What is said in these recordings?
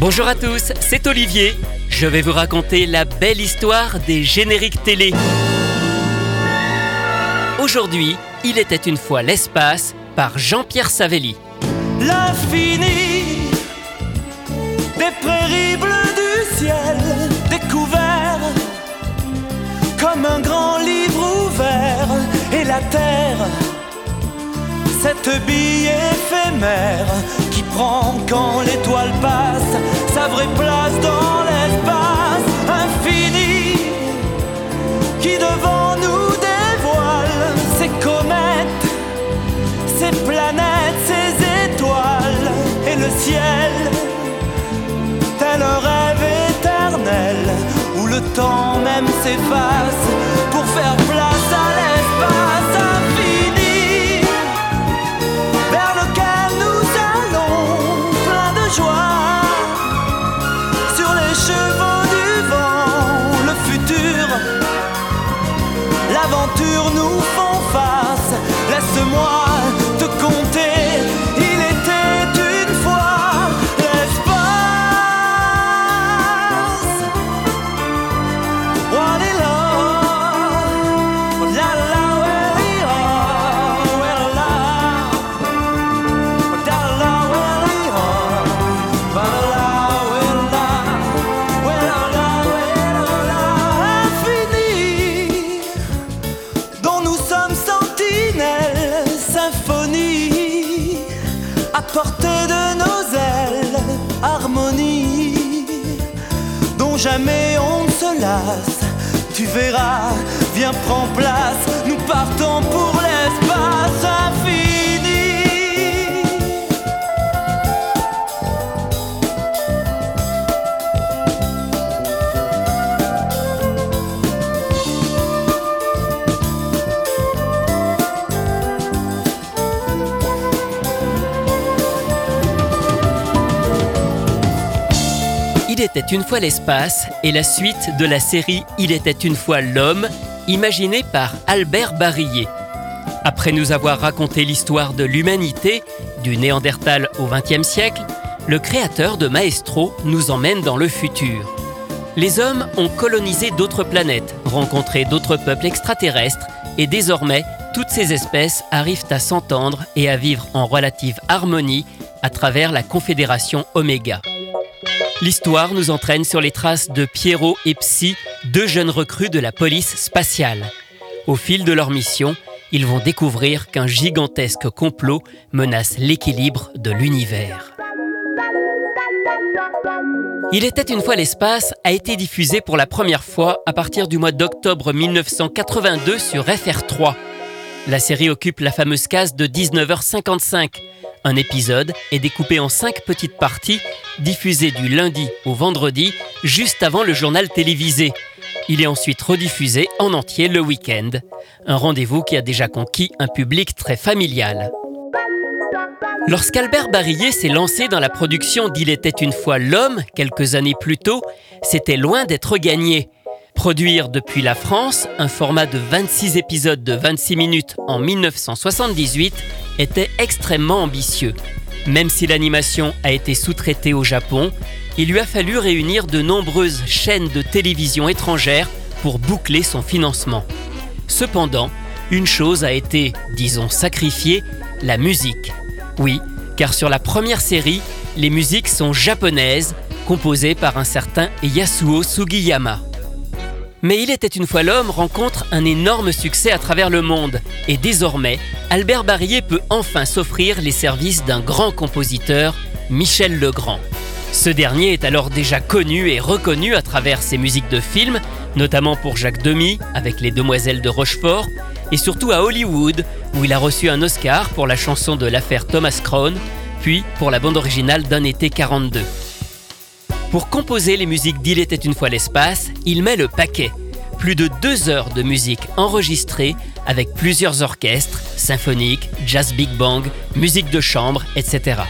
Bonjour à tous, c'est Olivier. Je vais vous raconter la belle histoire des génériques télé. Aujourd'hui, il était une fois l'espace par Jean-Pierre Savelli. L'infini des prairies bleues du ciel découvert comme un grand livre ouvert et la terre cette bille éphémère qui prend quand l'étoile passe sa vraie place dans l'espace infini qui devant nous dévoile ses comètes, ses planètes, ses étoiles et le ciel. Tel un rêve éternel où le temps même s'efface pour faire place à l'espace jamais on ne se lasse. Tu verras, viens prends place, nous partons pour l'espace infini. Il était une fois l'espace et la suite de la série Il était une fois l'homme, imaginée par Albert Barillet. Après nous avoir raconté l'histoire de l'humanité, du Néandertal au XXe siècle, le créateur de Maestro nous emmène dans le futur. Les hommes ont colonisé d'autres planètes, rencontré d'autres peuples extraterrestres, et désormais, toutes ces espèces arrivent à s'entendre et à vivre en relative harmonie à travers la Confédération Oméga. L'histoire nous entraîne sur les traces de Pierrot et Psy, deux jeunes recrues de la police spatiale. Au fil de leur mission, ils vont découvrir qu'un gigantesque complot menace l'équilibre de l'univers. Il était une fois l'espace a été diffusé pour la première fois à partir du mois d'octobre 1982 sur FR3. La série occupe la fameuse case de 19h55. Un épisode est découpé en cinq petites parties, diffusées du lundi au vendredi, juste avant le journal télévisé. Il est ensuite rediffusé en entier le week-end. Un rendez-vous qui a déjà conquis un public très familial. Lorsqu'Albert Barillet s'est lancé dans la production d'Il était une fois l'homme, quelques années plus tôt, c'était loin d'être gagné. Produire depuis la France un format de 26 épisodes de 26 minutes en 1978 était extrêmement ambitieux. Même si l'animation a été sous-traitée au Japon, il lui a fallu réunir de nombreuses chaînes de télévision étrangères pour boucler son financement. Cependant, une chose a été, disons, sacrifiée, la musique. Oui, car sur la première série, les musiques sont japonaises, composées par un certain Yasuo Sugiyama. Mais Il était une fois l'homme rencontre un énorme succès à travers le monde et désormais, Albert Barillet peut enfin s'offrir les services d'un grand compositeur, Michel Legrand. Ce dernier est alors déjà connu et reconnu à travers ses musiques de films, notamment pour Jacques Demy avec Les Demoiselles de Rochefort et surtout à Hollywood où il a reçu un Oscar pour la chanson de l'affaire Thomas Crown, puis pour la bande originale d'un été 42. Pour composer les musiques d'Il était une fois l'espace, il met le paquet. Plus de deux heures de musique enregistrée avec plusieurs orchestres, symphoniques, jazz big bang, musique de chambre, etc.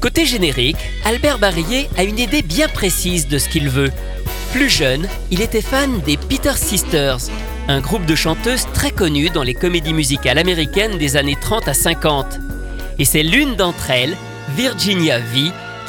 Côté générique, Albert Barillet a une idée bien précise de ce qu'il veut. Plus jeune, il était fan des Peter Sisters, un groupe de chanteuses très connu dans les comédies musicales américaines des années 30 à 50. Et c'est l'une d'entre elles, Virginia V,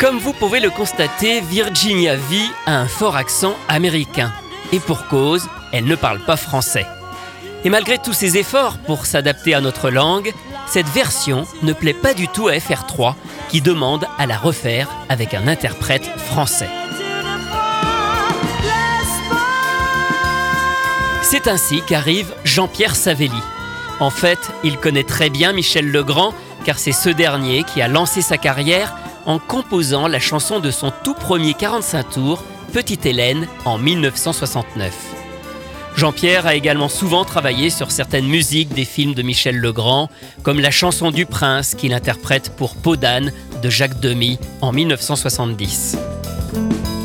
Comme vous pouvez le constater, Virginia V a un fort accent américain. Et pour cause, elle ne parle pas français. Et malgré tous ses efforts pour s'adapter à notre langue, cette version ne plaît pas du tout à FR3 qui demande à la refaire avec un interprète français. C'est ainsi qu'arrive Jean-Pierre Savelli. En fait, il connaît très bien Michel Legrand car c'est ce dernier qui a lancé sa carrière en composant la chanson de son tout premier 45 tours, Petite Hélène, en 1969. Jean-Pierre a également souvent travaillé sur certaines musiques des films de Michel Legrand, comme la chanson du prince qu'il interprète pour Peau de Jacques Demy en 1970.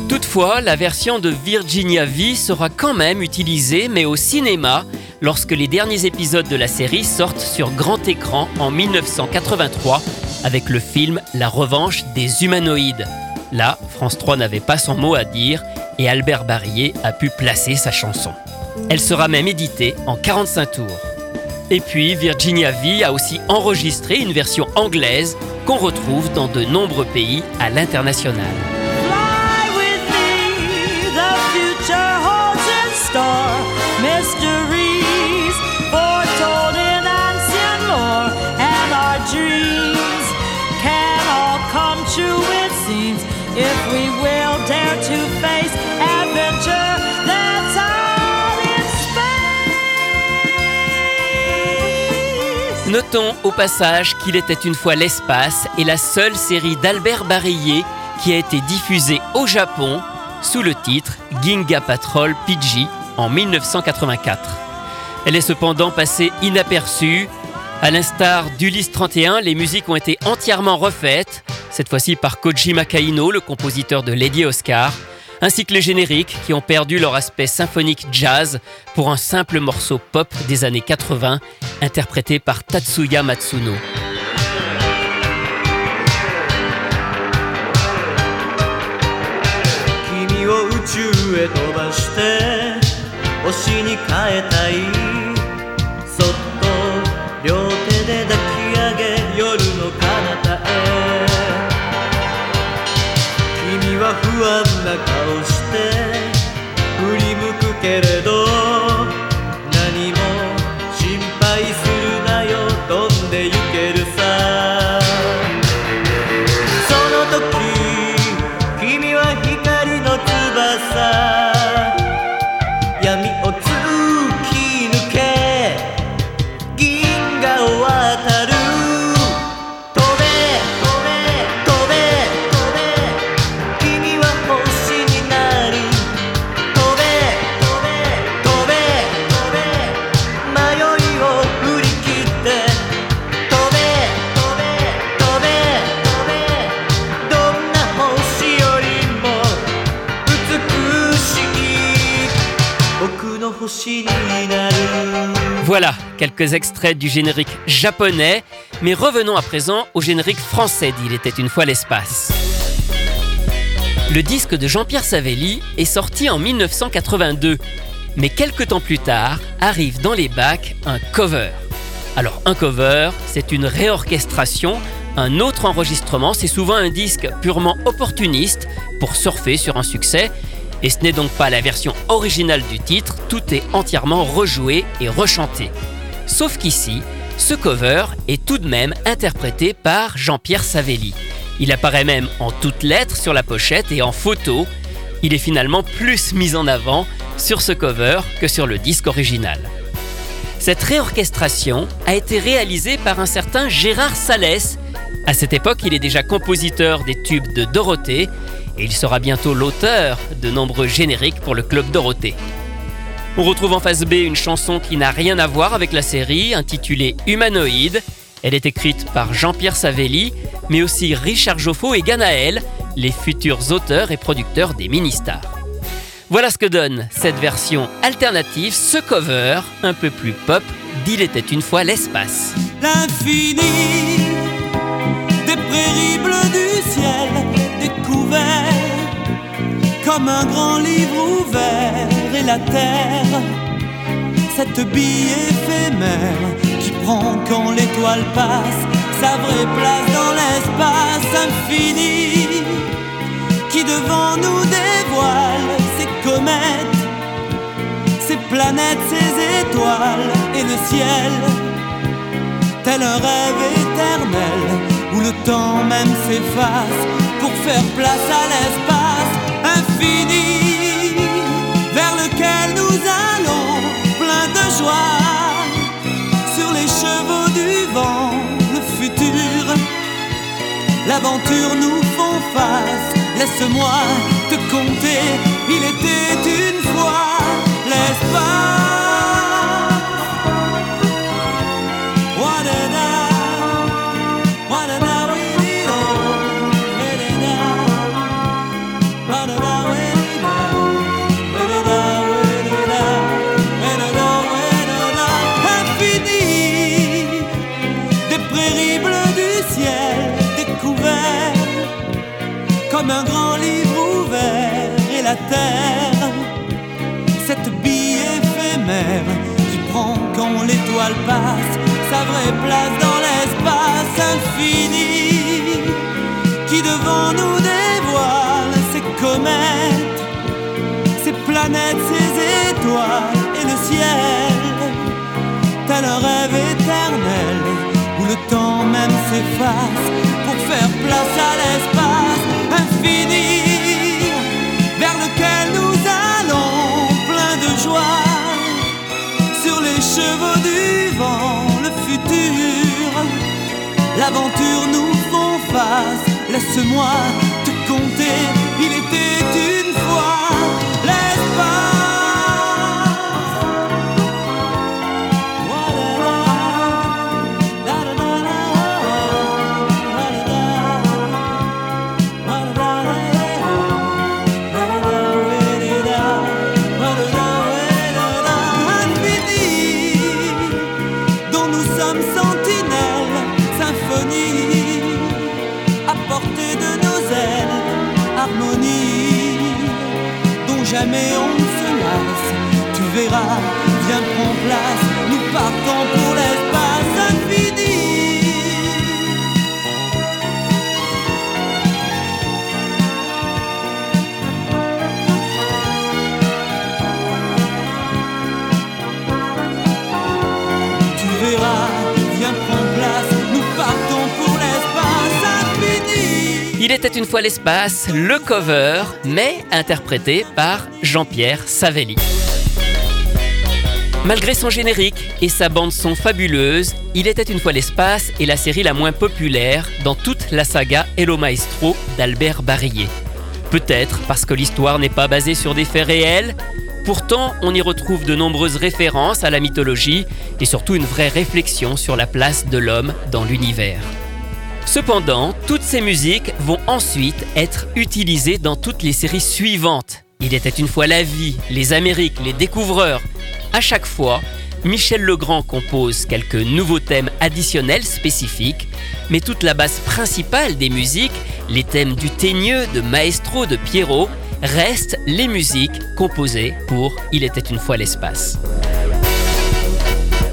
Toutefois, la version de Virginia V sera quand même utilisée, mais au cinéma, lorsque les derniers épisodes de la série sortent sur grand écran en 1983 avec le film La revanche des humanoïdes. Là, France 3 n'avait pas son mot à dire et Albert Barillet a pu placer sa chanson. Elle sera même éditée en 45 tours. Et puis, Virginia V a aussi enregistré une version anglaise qu'on retrouve dans de nombreux pays à l'international. Notons au passage qu'il était une fois l'espace et la seule série d'Albert Barillet qui a été diffusée au Japon sous le titre Ginga Patrol PG en 1984. Elle est cependant passée inaperçue. À l'instar d'Ulysse 31, les musiques ont été entièrement refaites, cette fois-ci par Koji Makaino, le compositeur de Lady Oscar, ainsi que les génériques qui ont perdu leur aspect symphonique jazz pour un simple morceau pop des années 80 interprété par Tatsuya Matsuno. 不安な顔して振り向くけれど quelques extraits du générique japonais, mais revenons à présent au générique français d'Il était une fois l'espace. Le disque de Jean-Pierre Savelli est sorti en 1982, mais quelques temps plus tard arrive dans les bacs un cover. Alors un cover, c'est une réorchestration, un autre enregistrement, c'est souvent un disque purement opportuniste pour surfer sur un succès, et ce n'est donc pas la version originale du titre, tout est entièrement rejoué et rechanté. Sauf qu'ici, ce cover est tout de même interprété par Jean-Pierre Savelli. Il apparaît même en toutes lettres sur la pochette et en photo. Il est finalement plus mis en avant sur ce cover que sur le disque original. Cette réorchestration a été réalisée par un certain Gérard Salès. À cette époque, il est déjà compositeur des tubes de Dorothée et il sera bientôt l'auteur de nombreux génériques pour le Club Dorothée. On retrouve en face B une chanson qui n'a rien à voir avec la série, intitulée Humanoïde. Elle est écrite par Jean-Pierre Savelli, mais aussi Richard Joffo et Ganaël, les futurs auteurs et producteurs des mini-stars. Voilà ce que donne cette version alternative, ce cover un peu plus pop d'Il était une fois l'espace. L'infini des du ciel comme un grand livre ouvert et la terre, cette bille éphémère qui prend quand l'étoile passe sa vraie place dans l'espace infini qui devant nous dévoile ses comètes, ses planètes, ses étoiles et le ciel, tel un rêve éternel où le temps même s'efface pour faire place à l'espace vers lequel nous allons plein de joie sur les chevaux du vent, le futur, l'aventure nous font face. Laisse-moi te compter, il était une fois l'espace. Qui devant nous dévoile ses comètes, ses planètes, ses étoiles et le ciel, tel un rêve éternel où le temps même s'efface pour faire place à l'espace infini vers lequel nous allons plein de joie sur les chevaux du vent, l'aventure nous font face. Laisse-moi te compter, jamais on se lasse. Tu verras, Il était une fois l'espace, le cover, mais interprété par Jean-Pierre Savelli. Malgré son générique et sa bande son fabuleuse, Il était une fois l'espace est la série la moins populaire dans toute la saga Hello Maestro d'Albert Barillet. Peut-être parce que l'histoire n'est pas basée sur des faits réels, pourtant on y retrouve de nombreuses références à la mythologie et surtout une vraie réflexion sur la place de l'homme dans l'univers. Cependant, toutes ces musiques vont ensuite être utilisées dans toutes les séries suivantes. Il était une fois la vie, les Amériques, les découvreurs. À chaque fois, Michel Legrand compose quelques nouveaux thèmes additionnels spécifiques, mais toute la base principale des musiques, les thèmes du Teigneux, de Maestro, de Pierrot, restent les musiques composées pour Il était une fois l'espace.